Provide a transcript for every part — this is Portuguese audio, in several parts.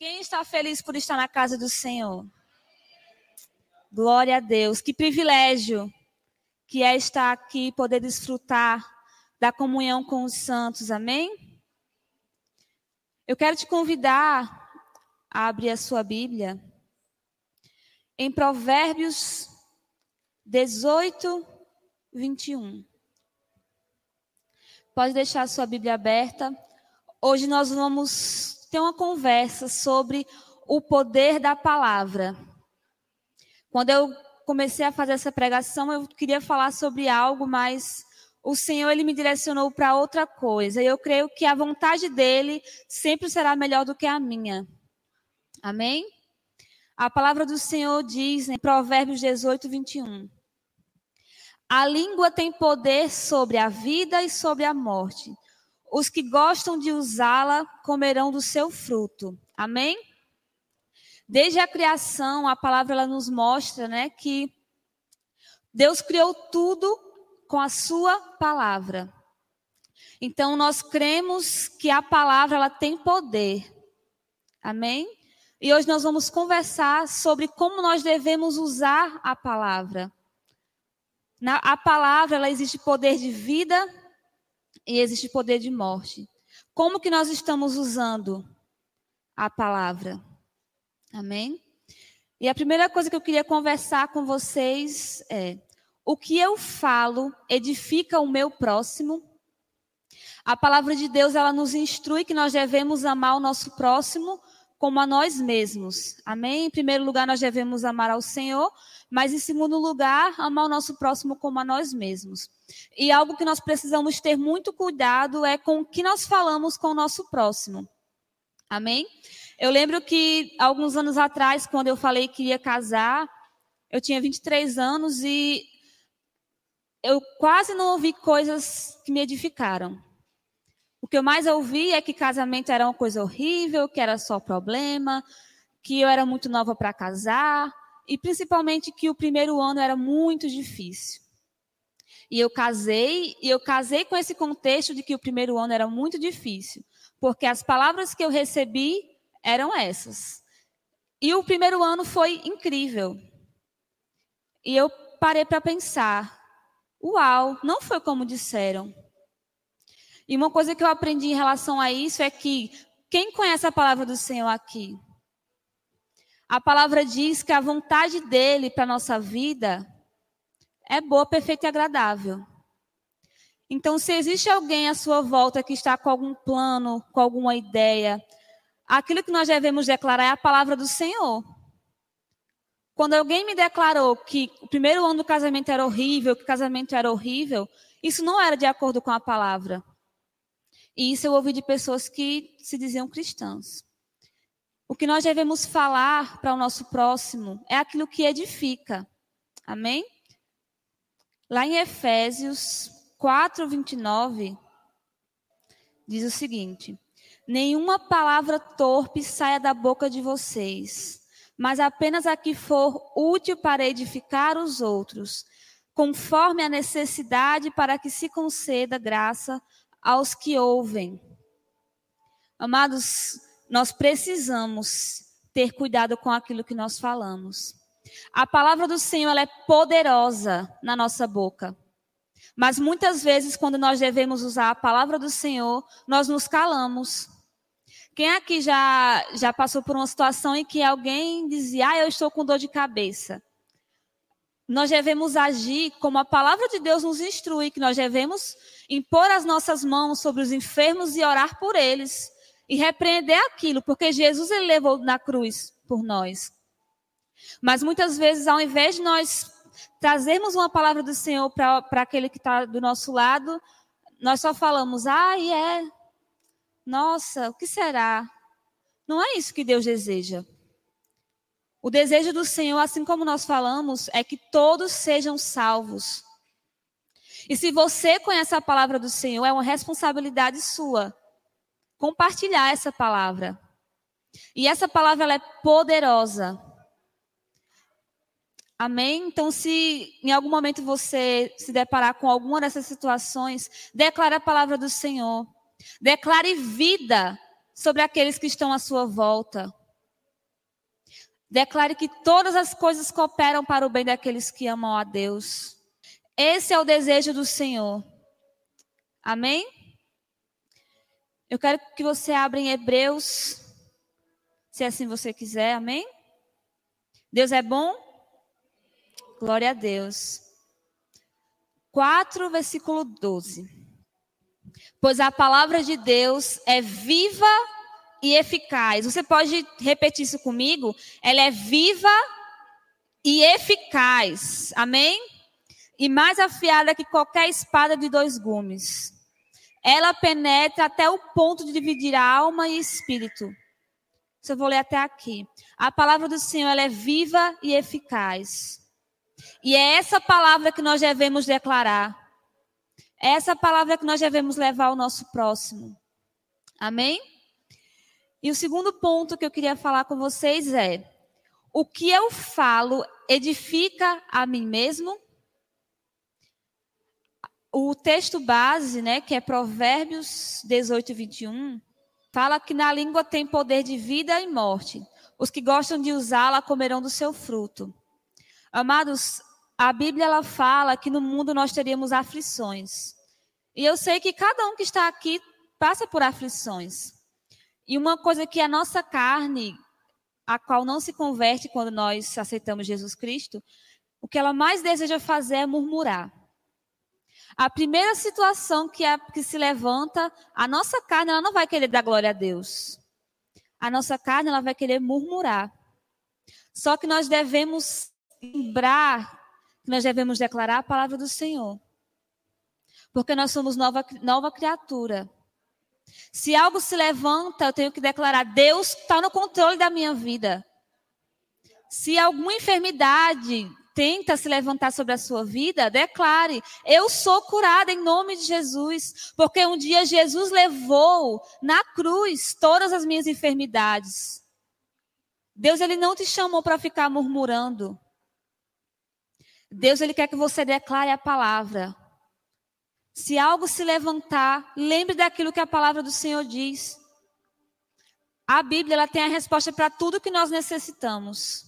Quem está feliz por estar na casa do Senhor? Glória a Deus. Que privilégio que é estar aqui e poder desfrutar da comunhão com os santos. Amém? Eu quero te convidar a abrir a sua Bíblia em Provérbios 18, 21. Pode deixar a sua Bíblia aberta. Hoje nós vamos ter uma conversa sobre o poder da palavra. Quando eu comecei a fazer essa pregação, eu queria falar sobre algo, mas o Senhor ele me direcionou para outra coisa. E eu creio que a vontade dele sempre será melhor do que a minha. Amém? A palavra do Senhor diz em Provérbios 18, 21. A língua tem poder sobre a vida e sobre a morte. Os que gostam de usá-la comerão do seu fruto. Amém? Desde a criação, a palavra ela nos mostra, né, que Deus criou tudo com a sua palavra. Então nós cremos que a palavra ela tem poder. Amém? E hoje nós vamos conversar sobre como nós devemos usar a palavra. Na a palavra ela existe poder de vida e existe poder de morte. Como que nós estamos usando a palavra? Amém? E a primeira coisa que eu queria conversar com vocês é: o que eu falo edifica o meu próximo? A palavra de Deus, ela nos instrui que nós devemos amar o nosso próximo como a nós mesmos. Amém? Em primeiro lugar, nós devemos amar ao Senhor, mas em segundo lugar, amar o nosso próximo como a nós mesmos. E algo que nós precisamos ter muito cuidado é com o que nós falamos com o nosso próximo. Amém? Eu lembro que alguns anos atrás, quando eu falei que ia casar, eu tinha 23 anos e eu quase não ouvi coisas que me edificaram. Que eu mais ouvi é que casamento era uma coisa horrível, que era só problema, que eu era muito nova para casar, e principalmente que o primeiro ano era muito difícil. E eu casei, e eu casei com esse contexto de que o primeiro ano era muito difícil, porque as palavras que eu recebi eram essas. E o primeiro ano foi incrível. E eu parei para pensar: uau, não foi como disseram. E uma coisa que eu aprendi em relação a isso é que quem conhece a palavra do Senhor aqui? A palavra diz que a vontade dele para a nossa vida é boa, perfeita e agradável. Então, se existe alguém à sua volta que está com algum plano, com alguma ideia, aquilo que nós devemos declarar é a palavra do Senhor. Quando alguém me declarou que o primeiro ano do casamento era horrível, que o casamento era horrível, isso não era de acordo com a palavra. E isso eu ouvi de pessoas que se diziam cristãs. O que nós devemos falar para o nosso próximo é aquilo que edifica. Amém? Lá em Efésios 4, 29, diz o seguinte: Nenhuma palavra torpe saia da boca de vocês, mas apenas a que for útil para edificar os outros, conforme a necessidade para que se conceda graça aos que ouvem. Amados, nós precisamos ter cuidado com aquilo que nós falamos. A palavra do Senhor é poderosa na nossa boca. Mas muitas vezes, quando nós devemos usar a palavra do Senhor, nós nos calamos. Quem aqui já, já passou por uma situação em que alguém dizia, ah, eu estou com dor de cabeça? Nós devemos agir como a palavra de Deus nos instrui, que nós devemos impor as nossas mãos sobre os enfermos e orar por eles. E repreender aquilo, porque Jesus ele levou na cruz por nós. Mas muitas vezes, ao invés de nós trazermos uma palavra do Senhor para aquele que está do nosso lado, nós só falamos, ah, e é. Nossa, o que será? Não é isso que Deus deseja. O desejo do Senhor, assim como nós falamos, é que todos sejam salvos. E se você conhece a palavra do Senhor, é uma responsabilidade sua compartilhar essa palavra. E essa palavra ela é poderosa. Amém? Então, se em algum momento você se deparar com alguma dessas situações, declare a palavra do Senhor. Declare vida sobre aqueles que estão à sua volta. Declare que todas as coisas cooperam para o bem daqueles que amam a Deus. Esse é o desejo do Senhor. Amém? Eu quero que você abra em Hebreus, se assim você quiser, amém? Deus é bom? Glória a Deus. 4, versículo 12. Pois a palavra de Deus é viva e eficaz. Você pode repetir isso comigo? Ela é viva e eficaz. Amém? E mais afiada que qualquer espada de dois gumes. Ela penetra até o ponto de dividir a alma e espírito. Se eu vou ler até aqui. A palavra do Senhor é viva e eficaz. E é essa palavra que nós devemos declarar. É essa palavra que nós devemos levar ao nosso próximo. Amém? E o segundo ponto que eu queria falar com vocês é: o que eu falo edifica a mim mesmo? O texto base, né, que é Provérbios 18, 21, fala que na língua tem poder de vida e morte. Os que gostam de usá-la comerão do seu fruto. Amados, a Bíblia ela fala que no mundo nós teríamos aflições. E eu sei que cada um que está aqui passa por aflições. E uma coisa que a nossa carne, a qual não se converte quando nós aceitamos Jesus Cristo, o que ela mais deseja fazer é murmurar. A primeira situação que, que se levanta, a nossa carne ela não vai querer dar glória a Deus. A nossa carne ela vai querer murmurar. Só que nós devemos lembrar que nós devemos declarar a palavra do Senhor. Porque nós somos nova, nova criatura. Se algo se levanta, eu tenho que declarar: Deus está no controle da minha vida. Se alguma enfermidade tenta se levantar sobre a sua vida, declare: Eu sou curada em nome de Jesus, porque um dia Jesus levou na cruz todas as minhas enfermidades. Deus ele não te chamou para ficar murmurando. Deus ele quer que você declare a palavra. Se algo se levantar, lembre daquilo que a palavra do Senhor diz. A Bíblia ela tem a resposta para tudo que nós necessitamos.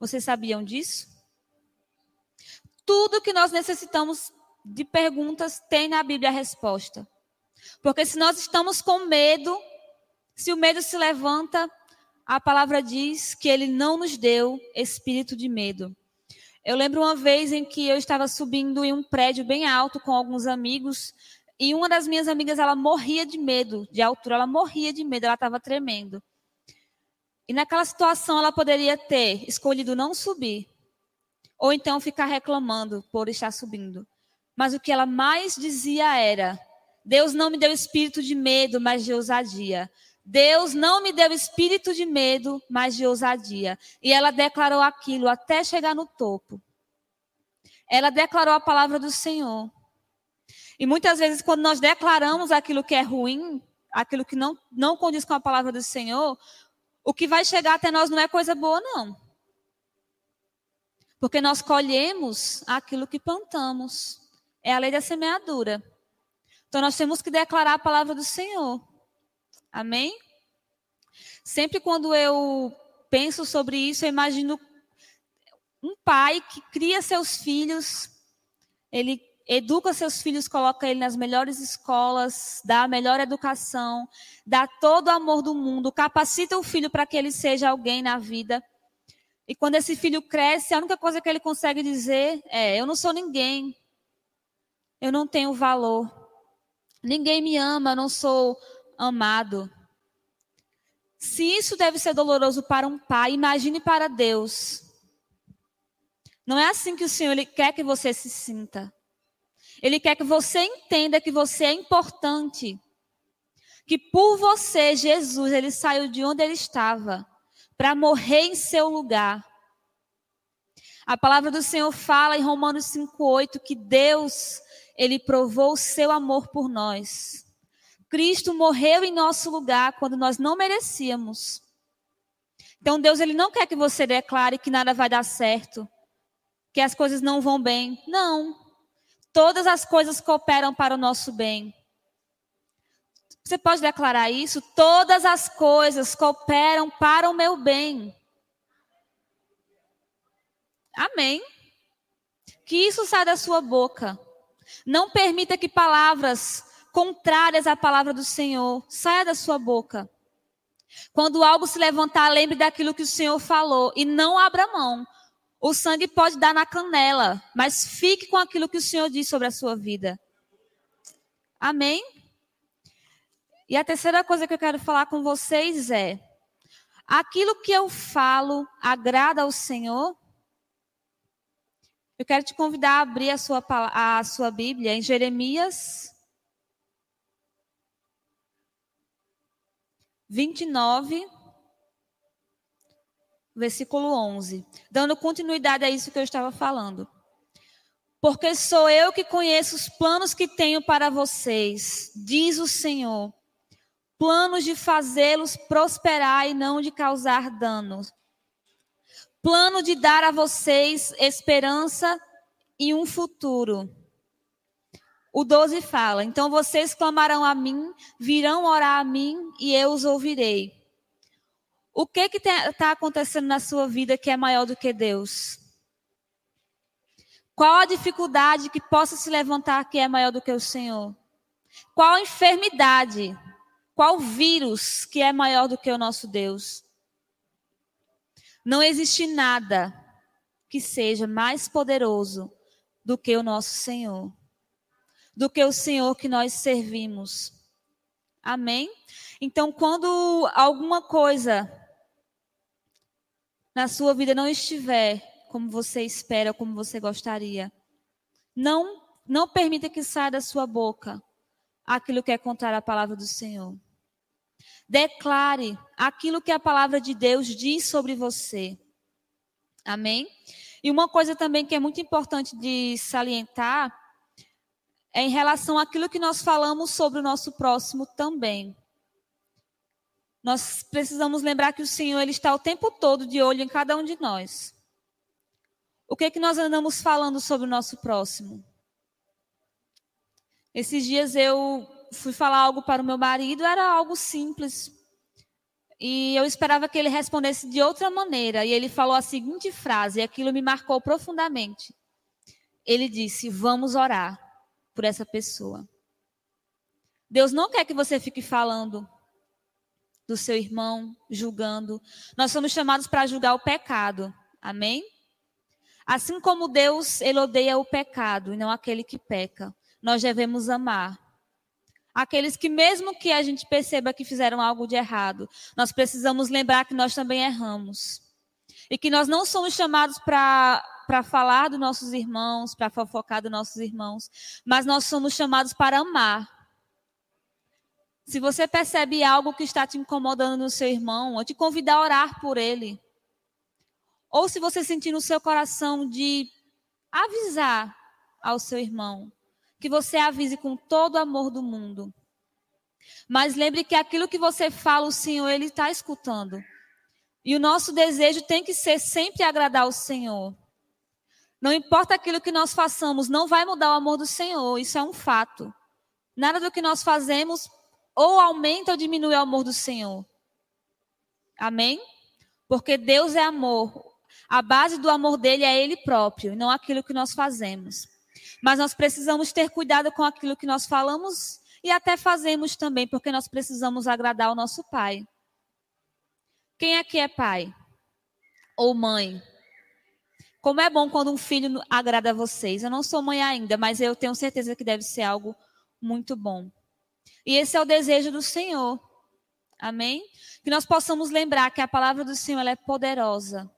Vocês sabiam disso? Tudo que nós necessitamos de perguntas tem na Bíblia a resposta. Porque se nós estamos com medo, se o medo se levanta, a palavra diz que ele não nos deu espírito de medo, eu lembro uma vez em que eu estava subindo em um prédio bem alto com alguns amigos e uma das minhas amigas ela morria de medo de altura, ela morria de medo, ela estava tremendo. E naquela situação ela poderia ter escolhido não subir ou então ficar reclamando por estar subindo. Mas o que ela mais dizia era: Deus não me deu espírito de medo, mas de ousadia. Deus não me deu espírito de medo, mas de ousadia. E ela declarou aquilo até chegar no topo. Ela declarou a palavra do Senhor. E muitas vezes, quando nós declaramos aquilo que é ruim, aquilo que não, não condiz com a palavra do Senhor, o que vai chegar até nós não é coisa boa, não. Porque nós colhemos aquilo que plantamos. É a lei da semeadura. Então nós temos que declarar a palavra do Senhor. Amém? Sempre quando eu penso sobre isso, eu imagino um pai que cria seus filhos, ele educa seus filhos, coloca ele nas melhores escolas, dá a melhor educação, dá todo o amor do mundo, capacita o filho para que ele seja alguém na vida. E quando esse filho cresce, a única coisa que ele consegue dizer é: Eu não sou ninguém, eu não tenho valor, ninguém me ama, eu não sou amado. Se isso deve ser doloroso para um pai, imagine para Deus. Não é assim que o Senhor ele quer que você se sinta. Ele quer que você entenda que você é importante. Que por você, Jesus, ele saiu de onde ele estava para morrer em seu lugar. A palavra do Senhor fala em Romanos 5:8 que Deus, ele provou o seu amor por nós Cristo morreu em nosso lugar quando nós não merecíamos. Então Deus ele não quer que você declare que nada vai dar certo, que as coisas não vão bem. Não. Todas as coisas cooperam para o nosso bem. Você pode declarar isso? Todas as coisas cooperam para o meu bem. Amém. Que isso saia da sua boca. Não permita que palavras contrárias à palavra do Senhor saia da sua boca. Quando algo se levantar, lembre daquilo que o Senhor falou e não abra mão. O sangue pode dar na canela, mas fique com aquilo que o Senhor diz sobre a sua vida. Amém? E a terceira coisa que eu quero falar com vocês é: aquilo que eu falo agrada ao Senhor? Eu quero te convidar a abrir a sua, a sua Bíblia em Jeremias 29, versículo 11. Dando continuidade a isso que eu estava falando. Porque sou eu que conheço os planos que tenho para vocês, diz o Senhor. Planos de fazê-los prosperar e não de causar danos. Plano de dar a vocês esperança e um futuro. O 12 fala: Então vocês clamarão a mim, virão orar a mim e eu os ouvirei. O que que está acontecendo na sua vida que é maior do que Deus? Qual a dificuldade que possa se levantar que é maior do que o Senhor? Qual a enfermidade? Qual vírus que é maior do que o nosso Deus? Não existe nada que seja mais poderoso do que o nosso Senhor do que o Senhor que nós servimos. Amém? Então, quando alguma coisa na sua vida não estiver como você espera, como você gostaria, não não permita que saia da sua boca aquilo que é contrário à palavra do Senhor. Declare aquilo que a palavra de Deus diz sobre você. Amém? E uma coisa também que é muito importante de salientar é em relação àquilo que nós falamos sobre o nosso próximo também. Nós precisamos lembrar que o Senhor ele está o tempo todo de olho em cada um de nós. O que é que nós andamos falando sobre o nosso próximo? Esses dias eu fui falar algo para o meu marido, era algo simples. E eu esperava que ele respondesse de outra maneira. E ele falou a seguinte frase, e aquilo me marcou profundamente. Ele disse: Vamos orar por essa pessoa. Deus não quer que você fique falando do seu irmão, julgando. Nós somos chamados para julgar o pecado. Amém? Assim como Deus, ele odeia o pecado e não aquele que peca. Nós devemos amar. Aqueles que mesmo que a gente perceba que fizeram algo de errado, nós precisamos lembrar que nós também erramos. E que nós não somos chamados para para falar dos nossos irmãos, para fofocar dos nossos irmãos, mas nós somos chamados para amar. Se você percebe algo que está te incomodando no seu irmão, eu te convido a orar por ele. Ou se você sentir no seu coração de avisar ao seu irmão, que você avise com todo o amor do mundo. Mas lembre que aquilo que você fala, o Senhor, Ele está escutando. E o nosso desejo tem que ser sempre agradar o Senhor. Não importa aquilo que nós façamos, não vai mudar o amor do Senhor, isso é um fato. Nada do que nós fazemos ou aumenta ou diminui o amor do Senhor. Amém? Porque Deus é amor. A base do amor dele é ele próprio, não aquilo que nós fazemos. Mas nós precisamos ter cuidado com aquilo que nós falamos e até fazemos também, porque nós precisamos agradar o nosso pai. Quem aqui é pai? Ou mãe? Como é bom quando um filho agrada a vocês. Eu não sou mãe ainda, mas eu tenho certeza que deve ser algo muito bom. E esse é o desejo do Senhor. Amém? Que nós possamos lembrar que a palavra do Senhor é poderosa.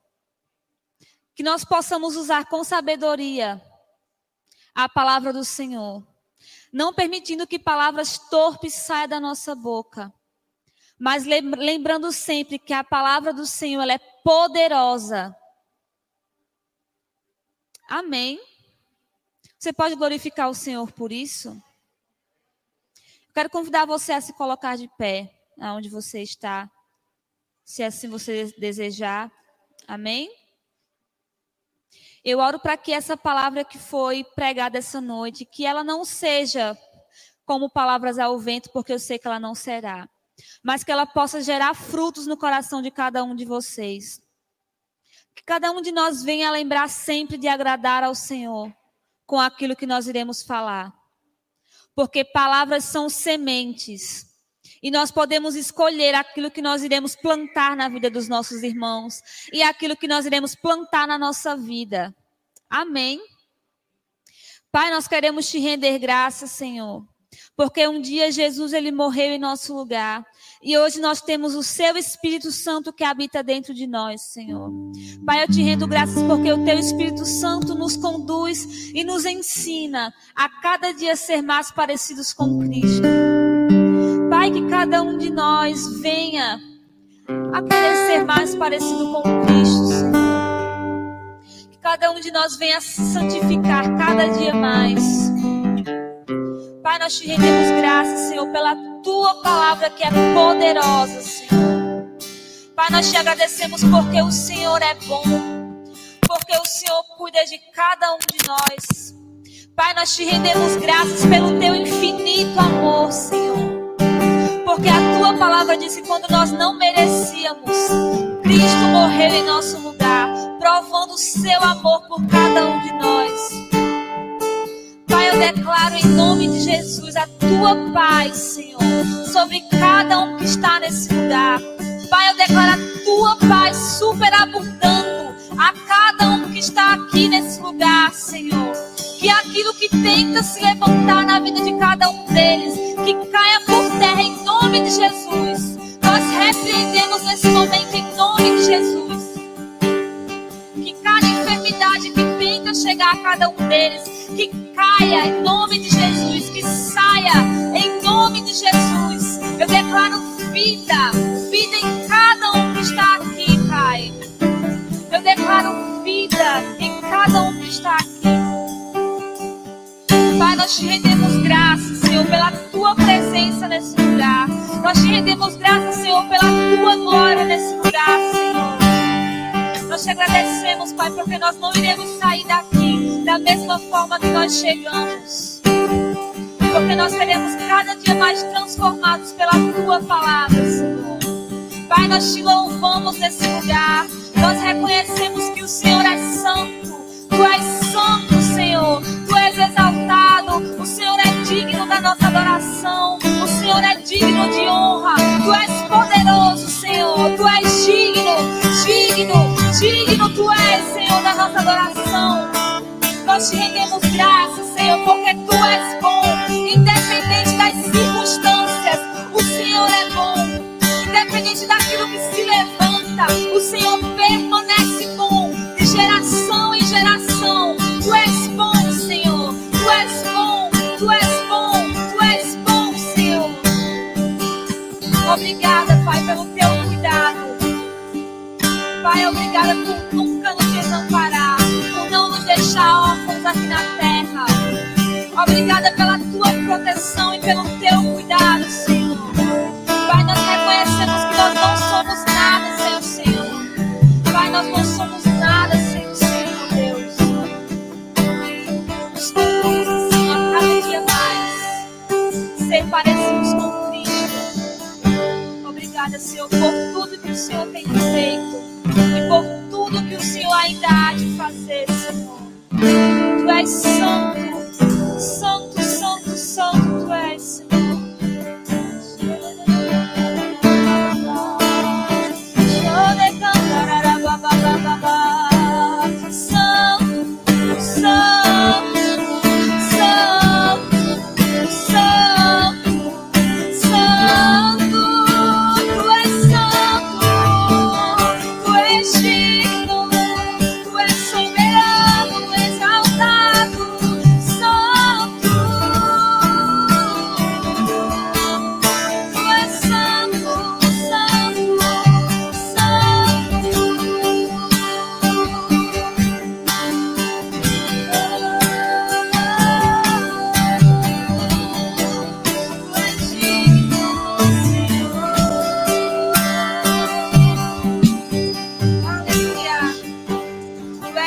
Que nós possamos usar com sabedoria a palavra do Senhor. Não permitindo que palavras torpes saiam da nossa boca. Mas lembrando sempre que a palavra do Senhor é poderosa Amém. Você pode glorificar o Senhor por isso? Eu quero convidar você a se colocar de pé, aonde você está, se assim você desejar. Amém? Eu oro para que essa palavra que foi pregada essa noite, que ela não seja como palavras ao vento, porque eu sei que ela não será, mas que ela possa gerar frutos no coração de cada um de vocês Que cada um de nós venha lembrar sempre de agradar ao Senhor com aquilo que nós iremos falar. Porque palavras são sementes. E nós podemos escolher aquilo que nós iremos plantar na vida dos nossos irmãos e aquilo que nós iremos plantar na nossa vida. Amém. Pai, nós queremos te render graças, Senhor, porque um dia Jesus ele morreu em nosso lugar e hoje nós temos o seu Espírito Santo que habita dentro de nós, Senhor. Pai, eu te rendo graças porque o teu Espírito Santo nos conduz e nos ensina a cada dia ser mais parecidos com Cristo. Pai, que cada um de nós venha a querer ser mais parecido com Cristo, Senhor. Que cada um de nós venha se santificar cada dia mais. Pai, nós te rendemos graças, Senhor, pela tua palavra que é poderosa, Senhor. Pai, nós te agradecemos porque o Senhor é bom, porque o Senhor cuida de cada um de nós. Pai, nós te rendemos graças pelo teu infinito amor, Senhor. Porque a tua palavra diz que quando nós não merecíamos, Cristo morreu em nosso lugar, provando o seu amor por cada um de nós. Pai, eu declaro em nome de Jesus a tua paz, Senhor, sobre cada um que está nesse lugar. Pai, eu declaro a tua paz superabundando a cada um que está aqui nesse lugar, Senhor. Que aquilo que tenta se levantar na vida de cada um deles, que caia por terra em nome de Jesus. Nós repreendemos nesse momento em nome de Jesus. Que tenta chegar a cada um deles, que caia em nome de Jesus, que saia em nome de Jesus. Eu declaro vida, vida em cada um que está aqui, Pai. Eu declaro vida em cada um que está aqui. Pai, nós te rendemos graças, Senhor, pela tua presença nesse lugar. Nós te rendemos graças, Senhor, pela tua glória nesse lugar, Senhor. Nós te agradecemos, Pai, porque nós não iremos sair daqui da mesma forma que nós chegamos. Porque nós seremos cada dia mais transformados pela tua palavra, Senhor. Pai, nós te louvamos nesse lugar. Nós reconhecemos que o Senhor é santo. Tu és santo, Senhor. Tu és exaltado. O Senhor é digno da nossa adoração. O Senhor é digno de honra. Tu és poderoso, Senhor. Tu nossa adoração. Nós te rendemos graças, Senhor, porque Tu és bom. Independente das circunstâncias, o Senhor é bom. Independente daquilo que se levanta, o Senhor permanece bom de geração em geração. Tu és bom, Senhor. Tu és bom, Tu és bom, Tu és bom, Senhor. Obrigada, Pai, pelo teu cuidado. Pai, obrigada por órfãos aqui na terra. Obrigada pela tua proteção e pelo teu cuidado,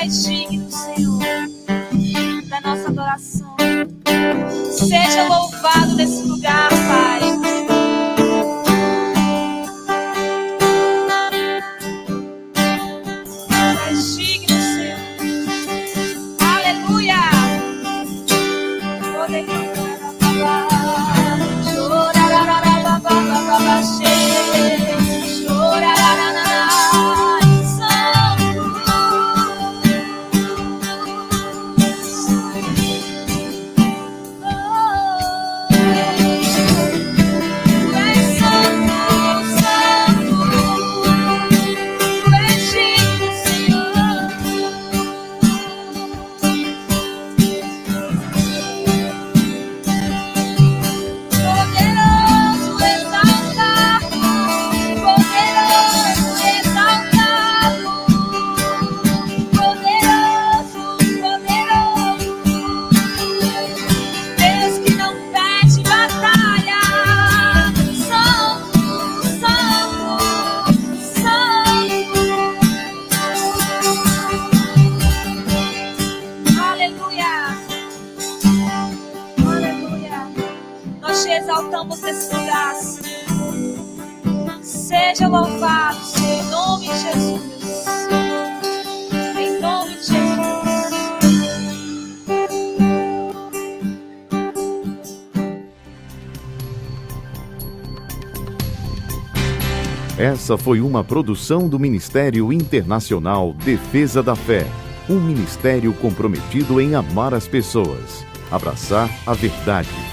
mais digno, Senhor, da nossa adoração. Seja louvado. Estamos nesse lugar, Seja louvado, Senhor, em nome de Jesus. Em nome de Jesus. Essa foi uma produção do Ministério Internacional Defesa da Fé, um ministério comprometido em amar as pessoas, abraçar a verdade